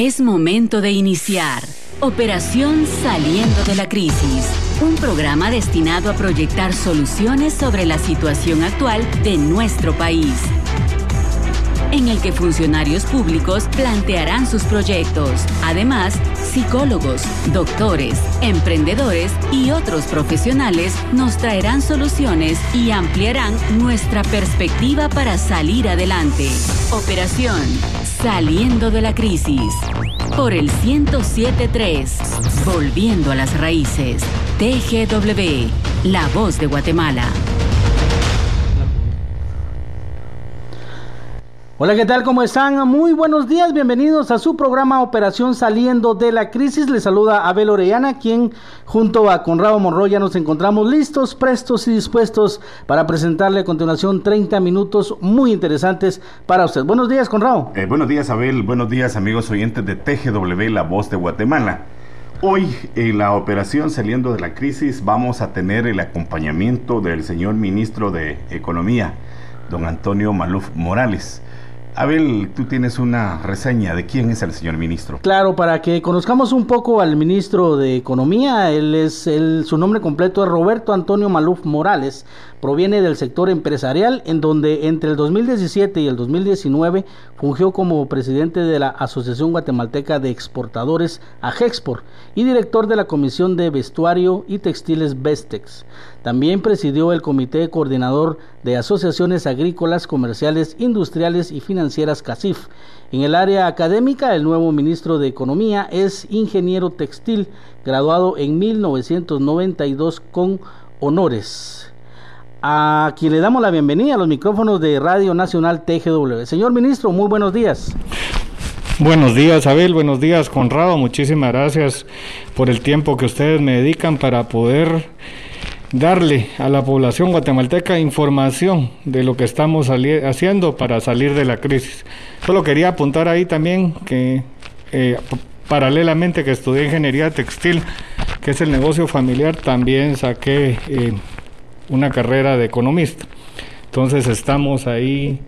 Es momento de iniciar Operación Saliendo de la Crisis, un programa destinado a proyectar soluciones sobre la situación actual de nuestro país en el que funcionarios públicos plantearán sus proyectos. Además, psicólogos, doctores, emprendedores y otros profesionales nos traerán soluciones y ampliarán nuestra perspectiva para salir adelante. Operación Saliendo de la Crisis. Por el 1073. Volviendo a las raíces. TGW. La voz de Guatemala. Hola, ¿qué tal? ¿Cómo están? Muy buenos días, bienvenidos a su programa Operación Saliendo de la Crisis. Les saluda Abel Orellana, quien junto a Conrado Monroya nos encontramos listos, prestos y dispuestos para presentarle a continuación 30 minutos muy interesantes para usted. Buenos días, Conrado. Eh, buenos días, Abel. Buenos días, amigos oyentes de TGW, La Voz de Guatemala. Hoy en la operación Saliendo de la Crisis vamos a tener el acompañamiento del señor ministro de Economía, don Antonio Maluf Morales. Abel, tú tienes una reseña de quién es el señor ministro. Claro, para que conozcamos un poco al ministro de Economía, él es su nombre completo es Roberto Antonio Maluf Morales, proviene del sector empresarial, en donde entre el 2017 y el 2019 fungió como presidente de la Asociación Guatemalteca de Exportadores AGEXPOR y director de la Comisión de Vestuario y Textiles Vestex. También presidió el Comité Coordinador de Asociaciones Agrícolas, Comerciales, Industriales y Financieras CACIF. En el área académica, el nuevo ministro de Economía es ingeniero textil, graduado en 1992 con honores. A quien le damos la bienvenida a los micrófonos de Radio Nacional TGW. Señor ministro, muy buenos días. Buenos días, Abel. Buenos días, Conrado. Muchísimas gracias por el tiempo que ustedes me dedican para poder darle a la población guatemalteca información de lo que estamos haciendo para salir de la crisis. Solo quería apuntar ahí también que eh, paralelamente que estudié ingeniería textil, que es el negocio familiar, también saqué eh, una carrera de economista. Entonces estamos ahí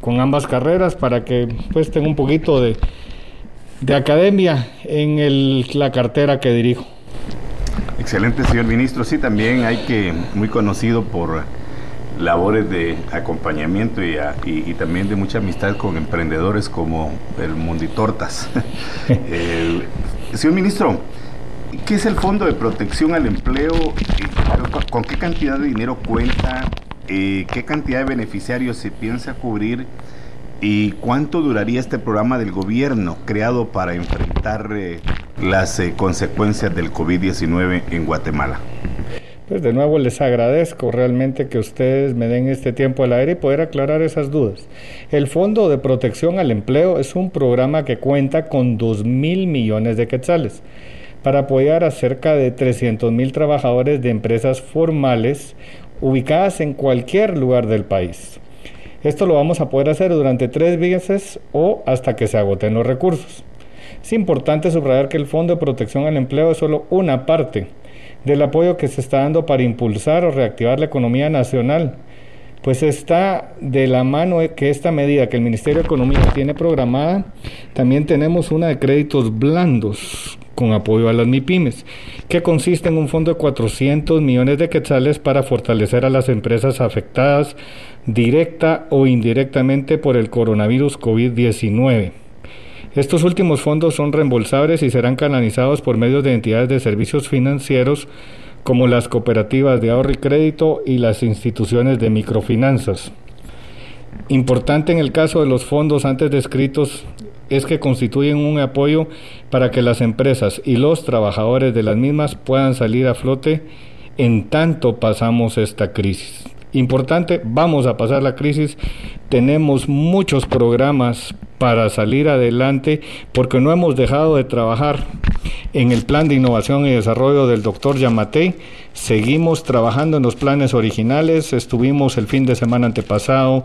con ambas carreras para que pues tenga un poquito de, de academia en el, la cartera que dirijo. Excelente, señor ministro. Sí, también hay que, muy conocido por labores de acompañamiento y, también de mucha amistad con emprendedores como el Munditortas. eh, señor ministro, ¿qué es el Fondo de Protección al Empleo? ¿Con qué cantidad de dinero cuenta? Eh, ¿Qué cantidad de beneficiarios se piensa cubrir? ¿Y cuánto duraría este programa del gobierno creado para enfrentar eh, las eh, consecuencias del COVID-19 en Guatemala? Pues de nuevo les agradezco realmente que ustedes me den este tiempo al aire y poder aclarar esas dudas. El Fondo de Protección al Empleo es un programa que cuenta con 2 mil millones de quetzales para apoyar a cerca de 300 mil trabajadores de empresas formales ubicadas en cualquier lugar del país. Esto lo vamos a poder hacer durante tres meses o hasta que se agoten los recursos. Es importante subrayar que el Fondo de Protección al Empleo es solo una parte del apoyo que se está dando para impulsar o reactivar la economía nacional, pues está de la mano que esta medida que el Ministerio de Economía tiene programada, también tenemos una de créditos blandos con apoyo a las MIPIMES, que consiste en un fondo de 400 millones de quetzales para fortalecer a las empresas afectadas directa o indirectamente por el coronavirus COVID-19. Estos últimos fondos son reembolsables y serán canalizados por medio de entidades de servicios financieros como las cooperativas de ahorro y crédito y las instituciones de microfinanzas. Importante en el caso de los fondos antes descritos es que constituyen un apoyo para que las empresas y los trabajadores de las mismas puedan salir a flote en tanto pasamos esta crisis. Importante, vamos a pasar la crisis, tenemos muchos programas para salir adelante porque no hemos dejado de trabajar en el plan de innovación y desarrollo del doctor Yamate. Seguimos trabajando en los planes originales. Estuvimos el fin de semana antepasado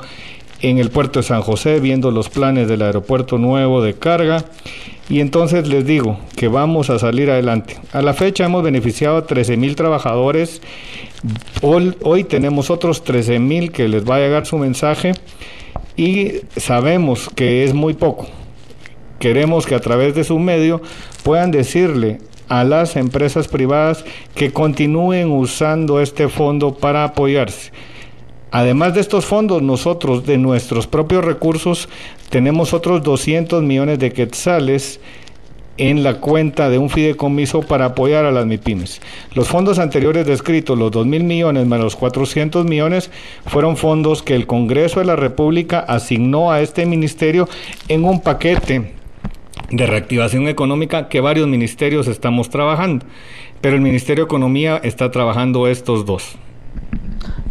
en el puerto de San José viendo los planes del aeropuerto nuevo de carga. Y entonces les digo que vamos a salir adelante. A la fecha hemos beneficiado a 13 mil trabajadores. Hoy, hoy, tenemos otros 13 mil que les va a llegar su mensaje y sabemos que es muy poco. queremos que a través de su medio puedan decirle a las empresas privadas que continúen usando este fondo para apoyarse. Además de estos fondos, nosotros de nuestros propios recursos tenemos otros 200 millones de quetzales en la cuenta de un fideicomiso para apoyar a las MIPIMES. Los fondos anteriores descritos, los 2 mil millones más los 400 millones, fueron fondos que el Congreso de la República asignó a este ministerio en un paquete de reactivación económica que varios ministerios estamos trabajando, pero el Ministerio de Economía está trabajando estos dos.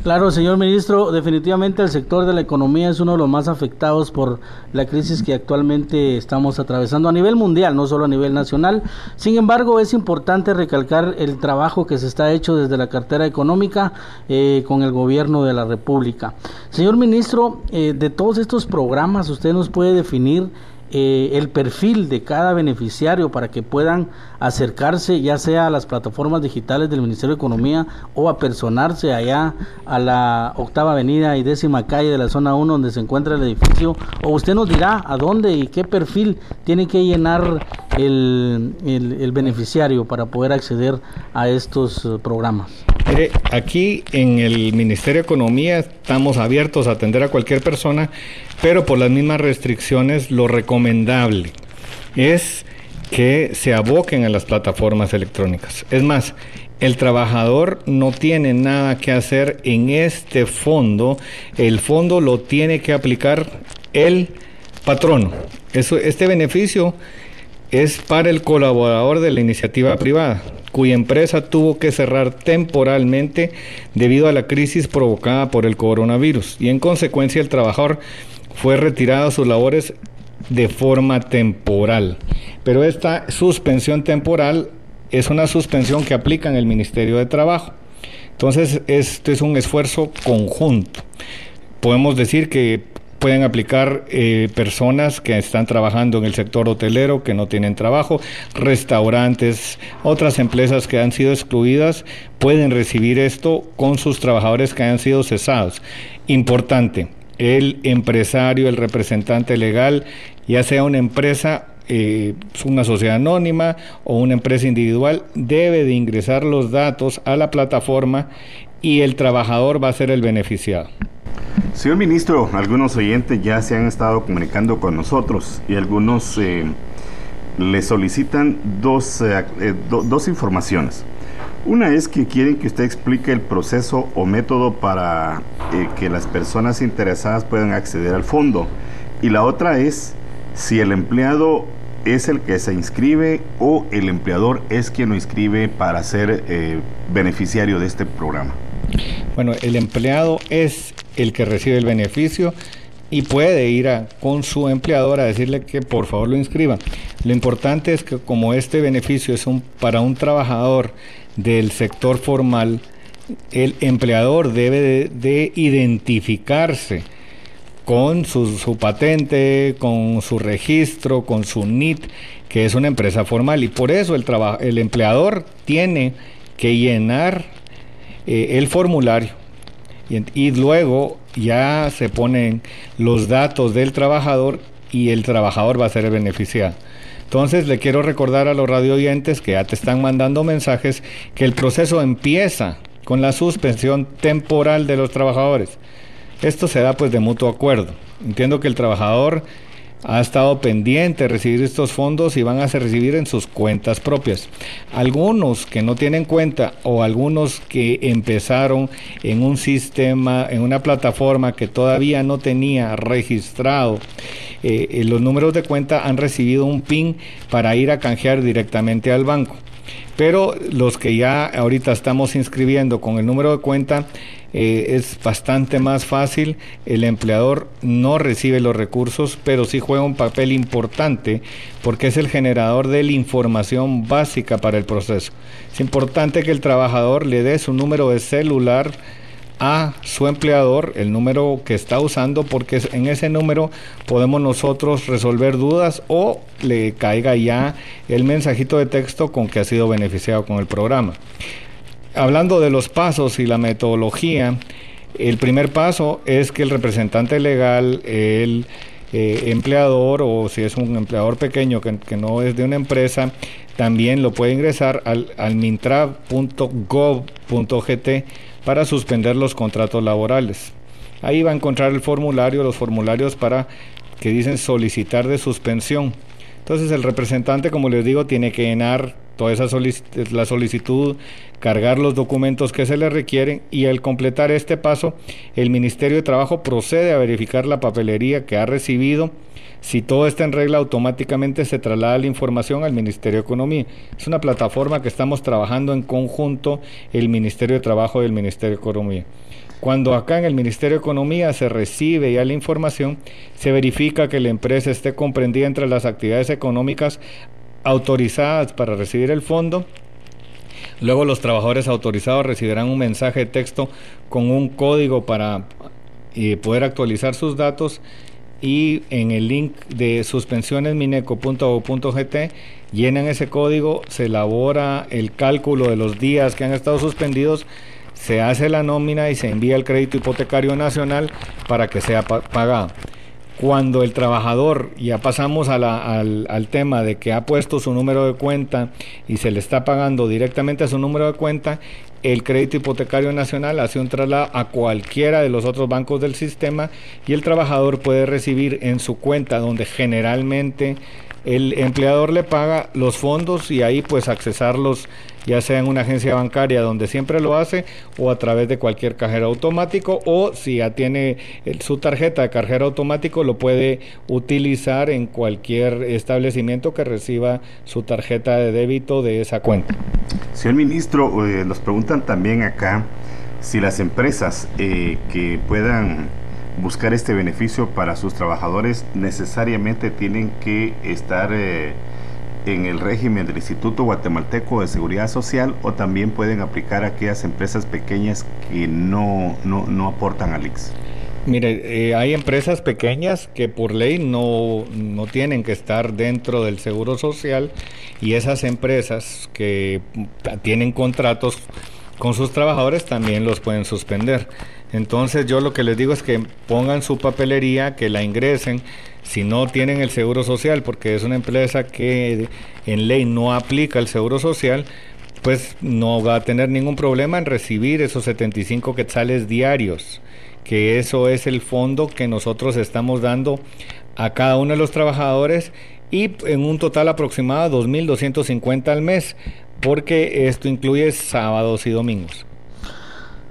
Claro, señor ministro, definitivamente el sector de la economía es uno de los más afectados por la crisis que actualmente estamos atravesando a nivel mundial, no solo a nivel nacional. Sin embargo, es importante recalcar el trabajo que se está hecho desde la cartera económica eh, con el gobierno de la República. Señor ministro, eh, de todos estos programas, usted nos puede definir eh, el perfil de cada beneficiario para que puedan acercarse ya sea a las plataformas digitales del Ministerio de Economía o a personarse allá a la octava avenida y décima calle de la zona 1 donde se encuentra el edificio o usted nos dirá a dónde y qué perfil tiene que llenar el, el beneficiario para poder acceder a estos eh, programas. Mire, aquí en el Ministerio de Economía estamos abiertos a atender a cualquier persona, pero por las mismas restricciones lo recomendable es que se aboquen a las plataformas electrónicas. Es más, el trabajador no tiene nada que hacer en este fondo, el fondo lo tiene que aplicar el patrono. Eso, este beneficio es para el colaborador de la iniciativa privada cuya empresa tuvo que cerrar temporalmente debido a la crisis provocada por el coronavirus y en consecuencia el trabajador fue retirado de sus labores de forma temporal. Pero esta suspensión temporal es una suspensión que aplica en el Ministerio de Trabajo. Entonces, este es un esfuerzo conjunto. Podemos decir que pueden aplicar eh, personas que están trabajando en el sector hotelero, que no tienen trabajo, restaurantes, otras empresas que han sido excluidas, pueden recibir esto con sus trabajadores que han sido cesados. Importante, el empresario, el representante legal, ya sea una empresa eh, una sociedad anónima o una empresa individual debe de ingresar los datos a la plataforma y el trabajador va a ser el beneficiado. Señor ministro, algunos oyentes ya se han estado comunicando con nosotros y algunos eh, le solicitan dos, eh, dos informaciones. Una es que quieren que usted explique el proceso o método para que las personas interesadas puedan acceder al fondo. Y la otra es si el empleado es el que se inscribe o el empleador es quien lo inscribe para ser beneficiario de este programa. Bueno, el empleado es el que recibe el beneficio y puede ir con su empleador a decirle que por favor lo inscriba. Lo importante es que como este beneficio es un, para un trabajador del sector formal, el empleador debe de, identificarse con su, su, patente, con su registro, con su NIT, que es una empresa formal. Y por eso el, el empleador tiene que llenar eh, el formulario y, luego ya se ponen los datos del trabajador y el trabajador va a ser el beneficiado. Entonces le quiero recordar a los radio oyentes que ya te están mandando mensajes que el proceso empieza con la suspensión temporal de los trabajadores. Esto se da pues de mutuo acuerdo. Entiendo que el trabajador ha estado pendiente de recibir estos fondos y van a recibir en sus cuentas propias. Algunos que no tienen cuenta o algunos que empezaron en un sistema, en una plataforma que todavía no tenía registrado eh, los números de cuenta han recibido un PIN para ir a canjear directamente al banco. Pero los que ya ahorita estamos inscribiendo con el número de cuenta eh, es bastante más fácil, el empleador no recibe los recursos, pero sí juega un papel importante porque es el generador de la información básica para el proceso. Es importante que el trabajador le dé su número de celular a su empleador el número que está usando porque en ese número podemos nosotros resolver dudas o le caiga ya el mensajito de texto con que ha sido beneficiado con el programa hablando de los pasos y la metodología, el primer paso es que el representante legal, él eh, empleador o si es un empleador pequeño que, no es de una empresa, también lo puede ingresar al, al para suspender los contratos laborales. Ahí va a encontrar el formulario, los formularios para que dicen solicitar de suspensión. Entonces el representante, como les digo, tiene que llenar toda esa la solicitud, cargar los documentos que se le requieren y al completar este paso, el Ministerio de Trabajo procede a verificar la papelería que ha recibido. Si todo está en regla, automáticamente se traslada la información al Ministerio de Economía. Es una plataforma que estamos trabajando en conjunto el Ministerio de Trabajo y el Ministerio de Economía. Cuando acá en el Ministerio de Economía se recibe ya la información, se verifica que la empresa esté comprendida entre las actividades económicas autorizadas para recibir el fondo. Luego los trabajadores autorizados recibirán un mensaje de texto con un código para eh, poder actualizar sus datos y en el link de suspensionesmineco.gt llenan ese código, se elabora el cálculo de los días que han estado suspendidos se hace la nómina y se envía el crédito hipotecario nacional para que sea pagado. Cuando el trabajador, ya pasamos al, al, tema de que ha puesto su número de cuenta y se le está pagando directamente a su número de cuenta, el crédito hipotecario nacional hace un traslado a cualquiera de los otros bancos del sistema y el trabajador puede recibir en su cuenta donde generalmente el empleador le paga los fondos y ahí pues accesarlos ya sea en una agencia bancaria donde siempre lo hace o a través de cualquier cajero automático o si ya tiene su tarjeta de cajero automático lo puede utilizar en cualquier establecimiento que reciba su tarjeta de débito de esa cuenta. Señor ministro, eh, nos también acá si las empresas eh, que puedan buscar este beneficio para sus trabajadores necesariamente tienen que estar eh, en el régimen del Instituto Guatemalteco de Seguridad Social o también pueden aplicar aquellas empresas pequeñas que no, no, aportan al IX? Mire, eh, hay empresas pequeñas que por ley no, no tienen que estar dentro del Seguro Social y esas empresas que tienen contratos con sus trabajadores también los pueden suspender. Entonces yo lo que les digo es que pongan su papelería, que la ingresen, si no tienen el seguro social, porque es una empresa que en ley no aplica el seguro social, pues no va a tener ningún problema en recibir esos 75 quetzales diarios, que eso es el fondo que nosotros estamos dando a cada uno de los trabajadores y en un total aproximado 2.250 al mes, porque esto incluye sábados y domingos.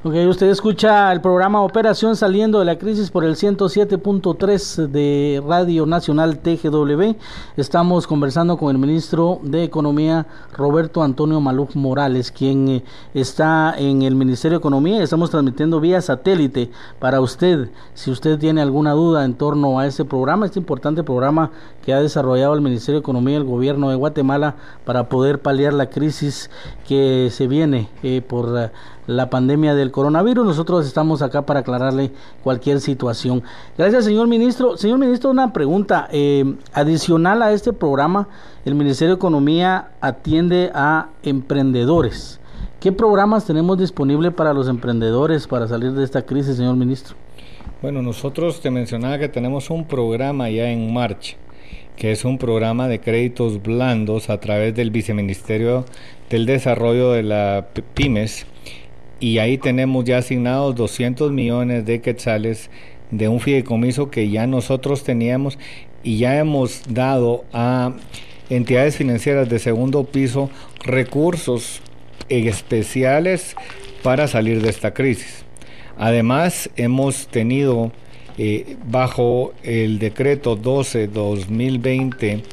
Ok, usted escucha el programa Operación Saliendo de la Crisis por el 107.3 de Radio Nacional TGW. Estamos conversando con el ministro de Economía Roberto Antonio Maluf Morales, quien eh, está en el Ministerio de Economía. Estamos transmitiendo vía satélite para usted. Si usted tiene alguna duda en torno a este programa, este importante programa que ha desarrollado el Ministerio de Economía y el Gobierno de Guatemala para poder paliar la crisis que se viene eh, por... La pandemia del coronavirus. Nosotros estamos acá para aclararle cualquier situación. Gracias, señor ministro. Señor ministro, una pregunta. Eh, adicional a este programa, el Ministerio de Economía atiende a emprendedores. ¿Qué programas tenemos disponibles para los emprendedores para salir de esta crisis, señor ministro? Bueno, nosotros te mencionaba que tenemos un programa ya en marcha, que es un programa de créditos blandos a través del Viceministerio del Desarrollo de la Pymes y ahí tenemos ya asignados 200 millones de quetzales de un fideicomiso que ya nosotros teníamos y ya hemos dado a entidades financieras de segundo piso recursos especiales para salir de esta crisis. Además, hemos tenido eh, bajo el decreto 12-2020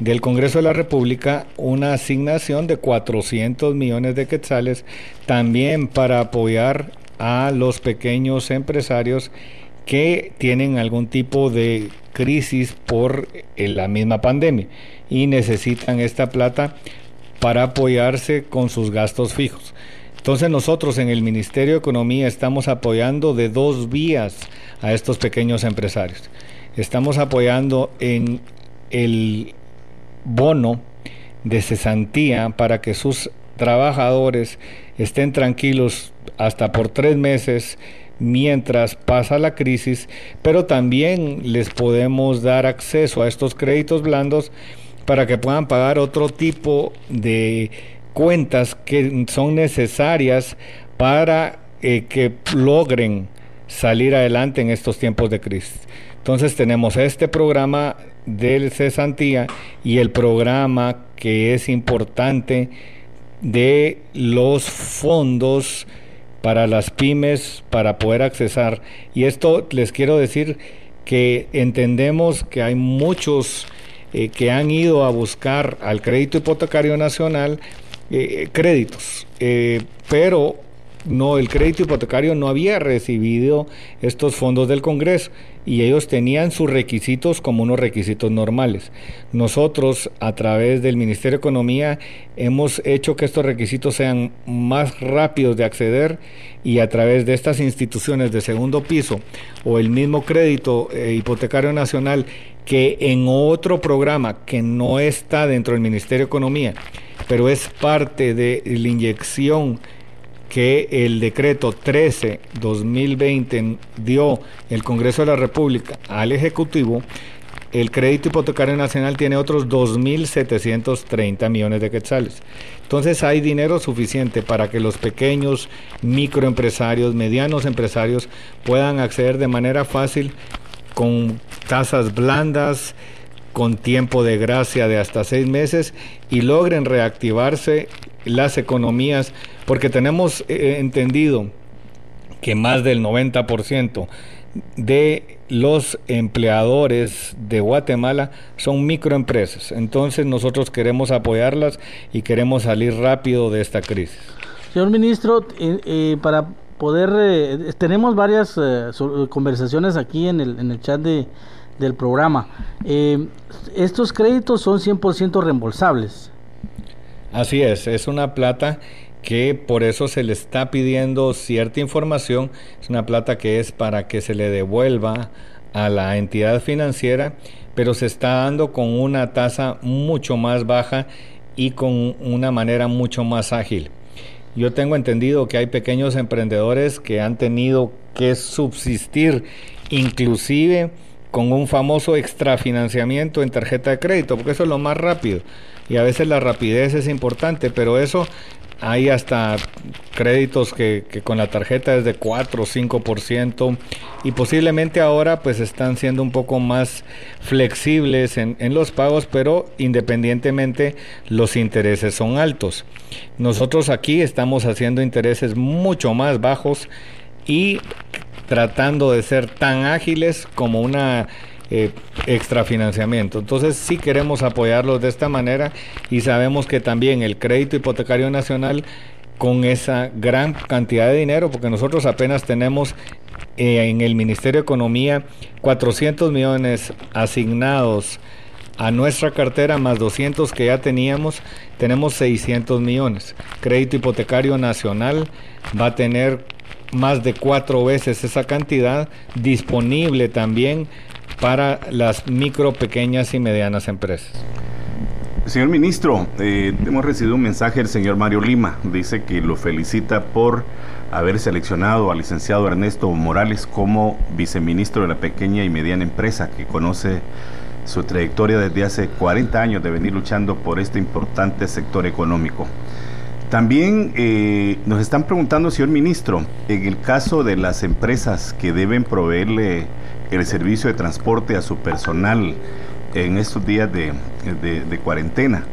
del Congreso de la República una asignación de 400 millones de quetzales también para apoyar a los pequeños empresarios que tienen algún tipo de crisis por eh, la misma pandemia y necesitan esta plata para apoyarse con sus gastos fijos. Entonces nosotros en el Ministerio de Economía estamos apoyando de dos vías a estos pequeños empresarios. Estamos apoyando en el bono de cesantía para que sus trabajadores estén tranquilos hasta por tres meses mientras pasa la crisis, pero también les podemos dar acceso a estos créditos blandos para que puedan pagar otro tipo de cuentas que son necesarias para eh, que logren salir adelante en estos tiempos de crisis. Entonces tenemos este programa del cesantía y el programa que es importante de los fondos para las pymes para poder accesar. Y esto les quiero decir que entendemos que hay muchos eh, que han ido a buscar al crédito hipotecario nacional eh, créditos, eh, pero no, el crédito hipotecario no había recibido estos fondos del Congreso y ellos tenían sus requisitos como unos requisitos normales. Nosotros, a través del Ministerio de Economía, hemos hecho que estos requisitos sean más rápidos de acceder y a través de estas instituciones de segundo piso o el mismo crédito eh, hipotecario nacional que en otro programa que no está dentro del Ministerio de Economía, pero es parte de la inyección que el decreto 13-2020 dio el Congreso de la República al Ejecutivo, el crédito hipotecario nacional tiene otros 2.730 millones de quetzales. Entonces hay dinero suficiente para que los pequeños microempresarios, medianos empresarios puedan acceder de manera fácil con tasas blandas, con tiempo de gracia de hasta seis meses y logren reactivarse las economías, porque tenemos eh, entendido que más del 90% de los empleadores de Guatemala son microempresas. Entonces nosotros queremos apoyarlas y queremos salir rápido de esta crisis. Señor ministro, eh, eh, para poder, tenemos varias conversaciones aquí en el, en el chat de, del programa. estos créditos son 100% reembolsables. Así es, es una plata que por eso se le está pidiendo cierta información, es una plata que es para que se le devuelva a la entidad financiera, pero se está dando con una tasa mucho más baja y con una manera mucho más ágil. Yo tengo entendido que hay pequeños emprendedores que han tenido que subsistir inclusive con un famoso extrafinanciamiento en tarjeta de crédito, porque eso es lo más rápido y a veces la rapidez es importante, pero eso hay hasta créditos que, con la tarjeta es de 4 o 5% y posiblemente ahora pues están siendo un poco más flexibles en, en, los pagos, pero independientemente los intereses son altos. Nosotros aquí estamos haciendo intereses mucho más bajos y tratando de ser tan ágiles como una eh, extrafinanciamiento. Entonces sí queremos apoyarlos de esta manera y sabemos que también el crédito hipotecario nacional con esa gran cantidad de dinero, porque nosotros apenas tenemos eh, en el Ministerio de Economía 400 millones asignados a nuestra cartera más 200 que ya teníamos, tenemos 600 millones. Crédito hipotecario nacional va a tener más de cuatro veces esa cantidad disponible también para las micro, pequeñas y medianas empresas. Señor ministro, eh, hemos recibido un mensaje del señor Mario Lima. Dice que lo felicita por haber seleccionado al licenciado Ernesto Morales como viceministro de la pequeña y mediana empresa, que conoce su trayectoria desde hace 40 años de venir luchando por este importante sector económico. También eh, nos están preguntando, señor ministro, en el caso de las empresas que deben proveerle el servicio de transporte a su personal en estos días de, cuarentena.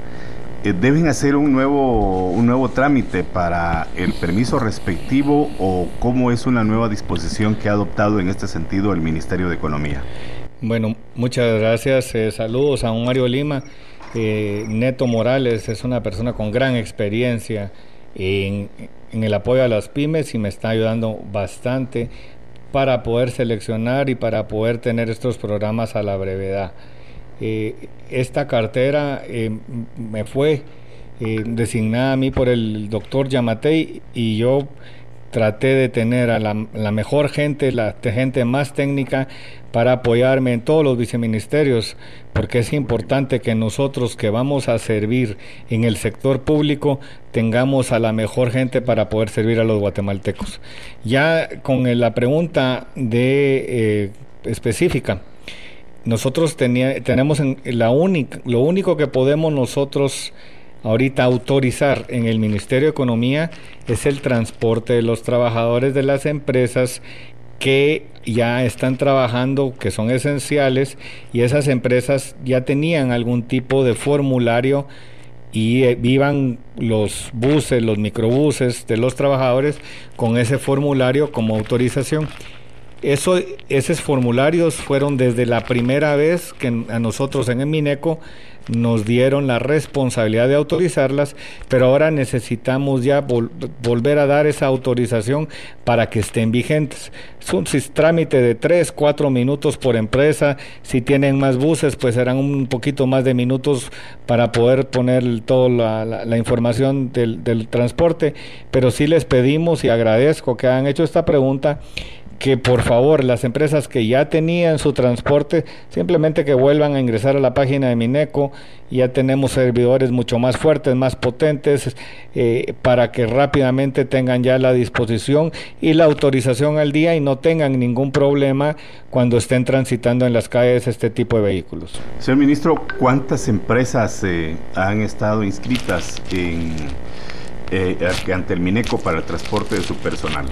Eh, ¿Deben hacer un nuevo, un nuevo trámite para el permiso respectivo o cómo es una nueva disposición que ha adoptado en este sentido el Ministerio de Economía? Bueno, muchas gracias. Eh, saludos a un Mario Lima. Eh, Neto Morales es una persona con gran experiencia en, en el apoyo a las pymes y me está ayudando bastante para poder seleccionar y para poder tener estos programas a la brevedad. Eh, esta cartera eh, me fue eh, designada a mí por el doctor Yamatei y yo traté de tener a la, mejor gente, la gente más técnica para apoyarme en todos los viceministerios, porque es importante que nosotros que vamos a servir en el sector público tengamos a la mejor gente para poder servir a los guatemaltecos. Ya con la pregunta de eh, específica, nosotros tenemos la única, lo único que podemos nosotros ahorita autorizar en el Ministerio de Economía es el transporte de los trabajadores de las empresas que ya están trabajando, que son esenciales, y esas empresas ya tenían algún tipo de formulario y eh, vivan los buses, los microbuses de los trabajadores con ese formulario como autorización. Eso, esos formularios fueron desde la primera vez que a nosotros en el Mineco nos dieron la responsabilidad de autorizarlas, pero ahora necesitamos ya volver a dar esa autorización para que estén vigentes. Es un trámite de 3, 4 minutos por empresa. Si tienen más buses, pues serán un poquito más de minutos para poder poner toda la, información del, del transporte. Pero sí les pedimos y agradezco que hayan hecho esta pregunta que por favor las empresas que ya tenían su transporte simplemente que vuelvan a ingresar a la página de Mineco. Ya tenemos servidores mucho más fuertes más potentes eh, para que rápidamente tengan ya la disposición y la autorización al día y no tengan ningún problema cuando estén transitando en las calles este tipo de vehículos. Señor ministro cuántas empresas eh, han estado inscritas en eh, ante el Mineco para el transporte de su personal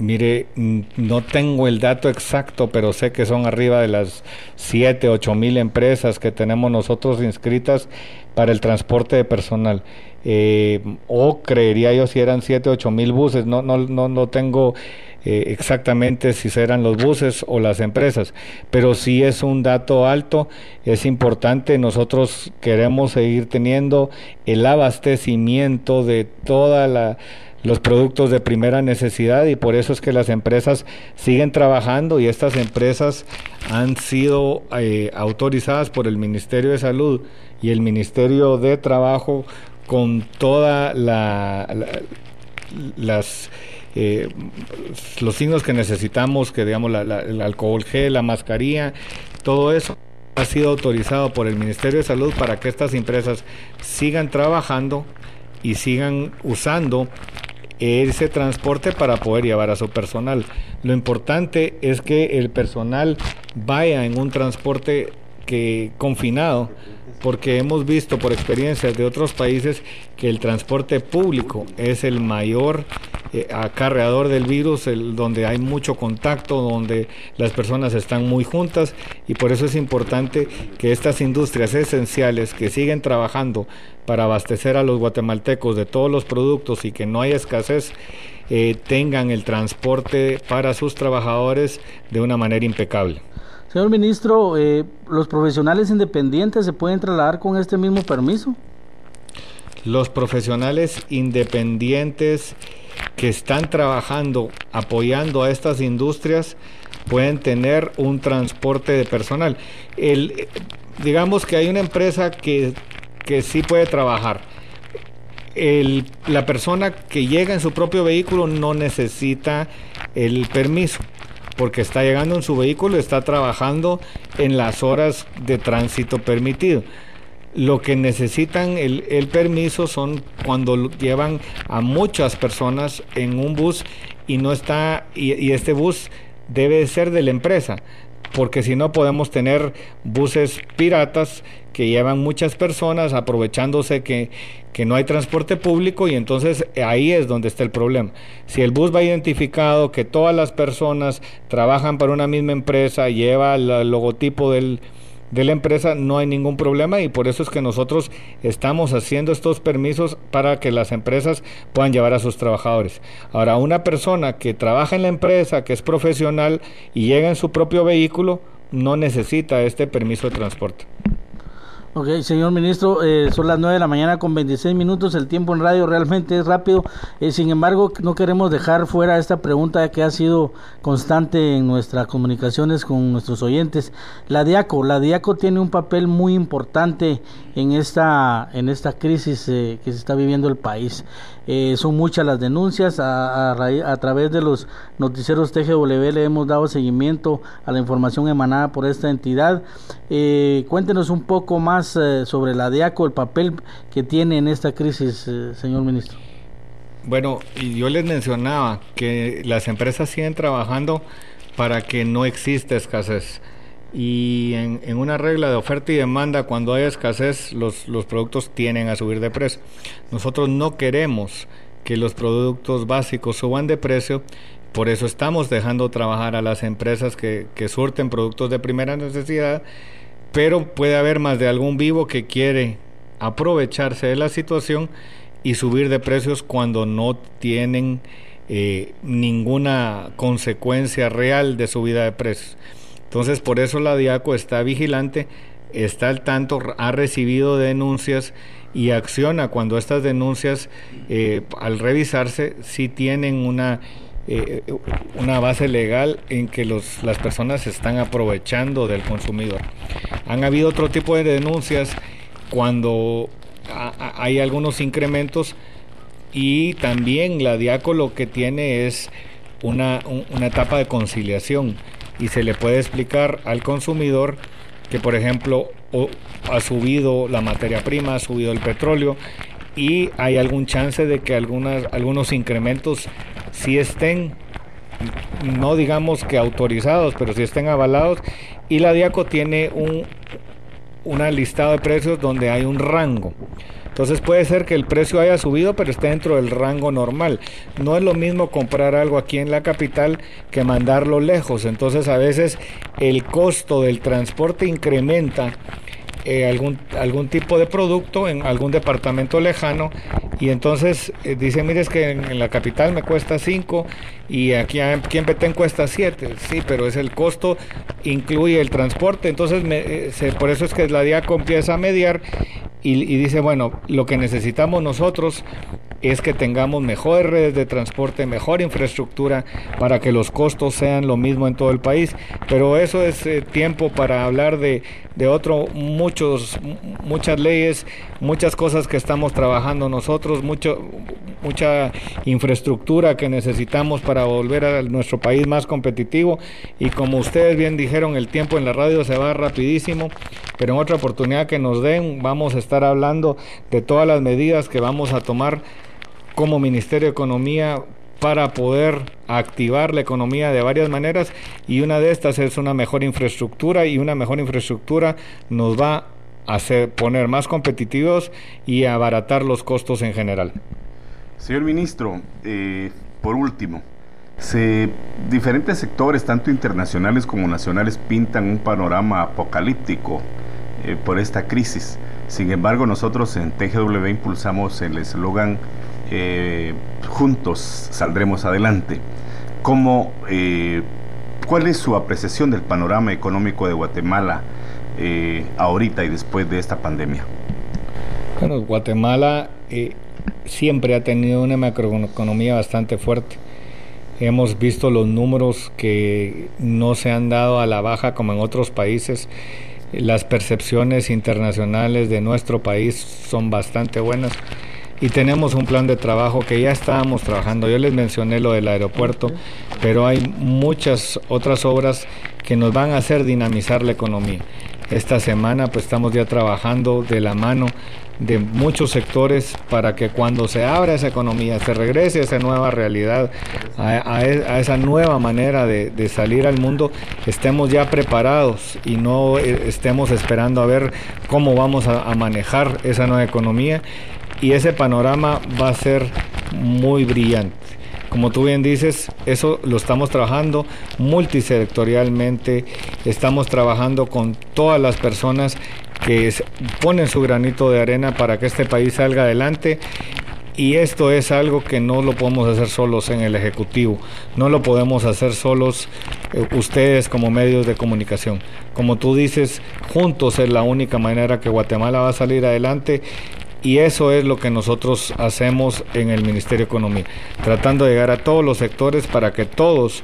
Mire, no tengo el dato exacto, pero sé que son arriba de las 7, 8 mil empresas que tenemos nosotros inscritas para el transporte de personal. Eh, o creería yo si eran 7, 8 mil buses, no, no, no, no tengo eh, exactamente si serán los buses o las empresas, pero sí es un dato alto, es importante, nosotros queremos seguir teniendo el abastecimiento de toda la los productos de primera necesidad y por eso es que las empresas siguen trabajando y estas empresas han sido eh, autorizadas por el Ministerio de Salud y el Ministerio de Trabajo con toda la, las eh, los signos que necesitamos, que digamos el alcohol gel, la mascarilla, todo eso ha sido autorizado por el Ministerio de Salud para que estas empresas sigan trabajando y sigan usando ese transporte para poder llevar a su personal. Lo importante es que el personal vaya en un transporte que confinado porque hemos visto por experiencias de otros países que el transporte público es el mayor eh, acarreador del virus, el, donde hay mucho contacto, donde las personas están muy juntas y por eso es importante que estas industrias esenciales que siguen trabajando para abastecer a los guatemaltecos de todos los productos y que no haya escasez, eh, tengan el transporte para sus trabajadores de una manera impecable. Señor ministro, eh, ¿los profesionales independientes se pueden trasladar con este mismo permiso? Los profesionales independientes que están trabajando apoyando a estas industrias pueden tener un transporte de personal. El, digamos que hay una empresa que, que sí puede trabajar. El, la persona que llega en su propio vehículo no necesita el permiso porque está llegando en su vehículo, está trabajando en las horas de tránsito permitido. Lo que necesitan el, permiso son cuando llevan a muchas personas en un bus y no está y, y este bus debe ser de la empresa porque si no podemos tener buses piratas que llevan muchas personas aprovechándose que, no hay transporte público y entonces ahí es donde está el problema. Si el bus va identificado que todas las personas trabajan para una misma empresa, lleva el logotipo del, de la empresa no hay ningún problema y por eso es que nosotros estamos haciendo estos permisos para que las empresas puedan llevar a sus trabajadores. Ahora, una persona que trabaja en la empresa, que es profesional y llega en su propio vehículo, no necesita este permiso de transporte. Ok, señor ministro, eh, son las 9 de la mañana con 26 minutos, el tiempo en radio realmente es rápido, eh, sin embargo no queremos dejar fuera esta pregunta que ha sido constante en nuestras comunicaciones con nuestros oyentes. La DIACO, la DIACO tiene un papel muy importante en esta, en esta crisis eh, que se está viviendo el país. son muchas las denuncias, a, través de los noticieros TGW le hemos dado seguimiento a la información emanada por esta entidad. cuéntenos un poco más eh, sobre la DIACO, el papel que tiene en esta crisis, eh, señor ministro? Bueno, y yo les mencionaba que las empresas siguen trabajando para que no exista escasez. Y en, una regla de oferta y demanda, cuando hay escasez, los, los productos tienen a subir de precio. Nosotros no queremos que los productos básicos suban de precio por eso estamos dejando trabajar a las empresas que, surten productos de primera necesidad pero puede haber más de algún vivo que quiere aprovecharse de la situación y subir de precios cuando no tienen eh, ninguna consecuencia real de subida de precios. Entonces, por eso la DIACO está vigilante, está al tanto, ha recibido denuncias y acciona cuando estas denuncias, eh, al revisarse, sí tienen una eh, una base legal en que los, las personas se están aprovechando del consumidor. Han habido otro tipo de denuncias cuando hay algunos incrementos y también la DIACO lo que tiene es una, una etapa de conciliación y se le puede explicar al consumidor que por ejemplo ha subido la materia prima, ha subido el petróleo y hay algún chance de que algunas, algunos incrementos si estén, no digamos que autorizados, pero si estén avalados. Y la DIACO tiene un una listado de precios donde hay un rango. Entonces puede ser que el precio haya subido, pero esté dentro del rango normal. No es lo mismo comprar algo aquí en la capital que mandarlo lejos. Entonces a veces el costo del transporte incrementa eh, algún, algún tipo de producto en algún departamento lejano. Y entonces eh, dice, mire, es que en, la capital me cuesta 5 y aquí, aquí, en Petén cuesta 7, sí, pero es el costo, incluye el transporte, entonces eh, por eso es que la DIACO empieza a mediar y, y dice, bueno, lo que necesitamos nosotros es que tengamos mejores redes de transporte, mejor infraestructura para que los costos sean lo mismo en todo el país. Pero eso es eh, tiempo para hablar de, de otro, muchos, muchas leyes, muchas cosas que estamos trabajando nosotros, mucho, mucha infraestructura que necesitamos para volver a nuestro país más competitivo. Y como ustedes bien dijeron, el tiempo en la radio se va rapidísimo, pero en otra oportunidad que nos den vamos a estar hablando de todas las medidas que vamos a tomar como Ministerio de Economía para poder activar la economía de varias maneras y una de estas es una mejor infraestructura y una mejor infraestructura nos va a hacer poner más competitivos y abaratar los costos en general. Señor ministro, eh, por último, diferentes sectores, tanto internacionales como nacionales, pintan un panorama apocalíptico eh, por esta crisis. Sin embargo, nosotros en TGW impulsamos el eslogan eh, juntos saldremos adelante. ¿Cómo, eh, ¿Cuál es su apreciación del panorama económico de Guatemala eh, ahorita y después de esta pandemia? Bueno, Guatemala siempre ha tenido una macroeconomía bastante fuerte. Hemos visto los números que no se han dado a la baja como en otros países. Las percepciones internacionales de nuestro país son bastante buenas y tenemos un plan de trabajo que ya estábamos trabajando. Yo les mencioné lo del aeropuerto, pero hay muchas otras obras que nos van a hacer dinamizar la economía. Esta semana pues estamos ya trabajando de la mano de muchos sectores para que cuando se abra esa economía, se regrese a esa nueva realidad, a, e, esa nueva manera de, salir al mundo, estemos ya preparados y no eh, estemos esperando a ver cómo vamos a manejar esa nueva economía y ese panorama va a ser muy brillante. Como tú bien dices, eso lo estamos trabajando multisectorialmente, estamos trabajando con todas las personas que ponen su granito de arena para que este país salga adelante y esto es algo que no lo podemos hacer solos en el Ejecutivo, no lo podemos hacer solos eh, ustedes como medios de comunicación. Como tú dices, juntos es la única manera que Guatemala va a salir adelante y eso es lo que nosotros hacemos en el Ministerio de Economía, tratando de llegar a todos los sectores para que todos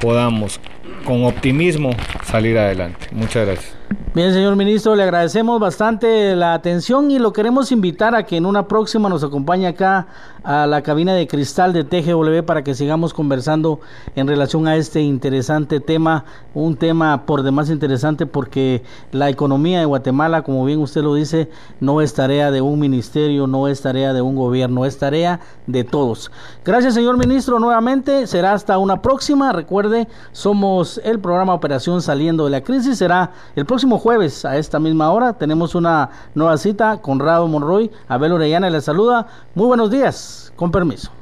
podamos con optimismo salir adelante. Muchas gracias. Bien, señor ministro, le agradecemos bastante la atención y lo queremos invitar a que en una próxima nos acompañe acá a la cabina de cristal de TGW para que sigamos conversando en relación a este interesante tema, un tema por demás interesante porque la economía de Guatemala, como bien usted lo dice, no es tarea de un ministerio, no es tarea de un gobierno, es tarea de todos. Gracias, señor ministro, nuevamente, será hasta una próxima. Recuerde, somos el programa Operación Saliendo de la Crisis, será el próximo próximo jueves a esta misma hora tenemos una nueva cita. con Conrado Monroy, Abel Orellana le saluda. Muy buenos días, con permiso.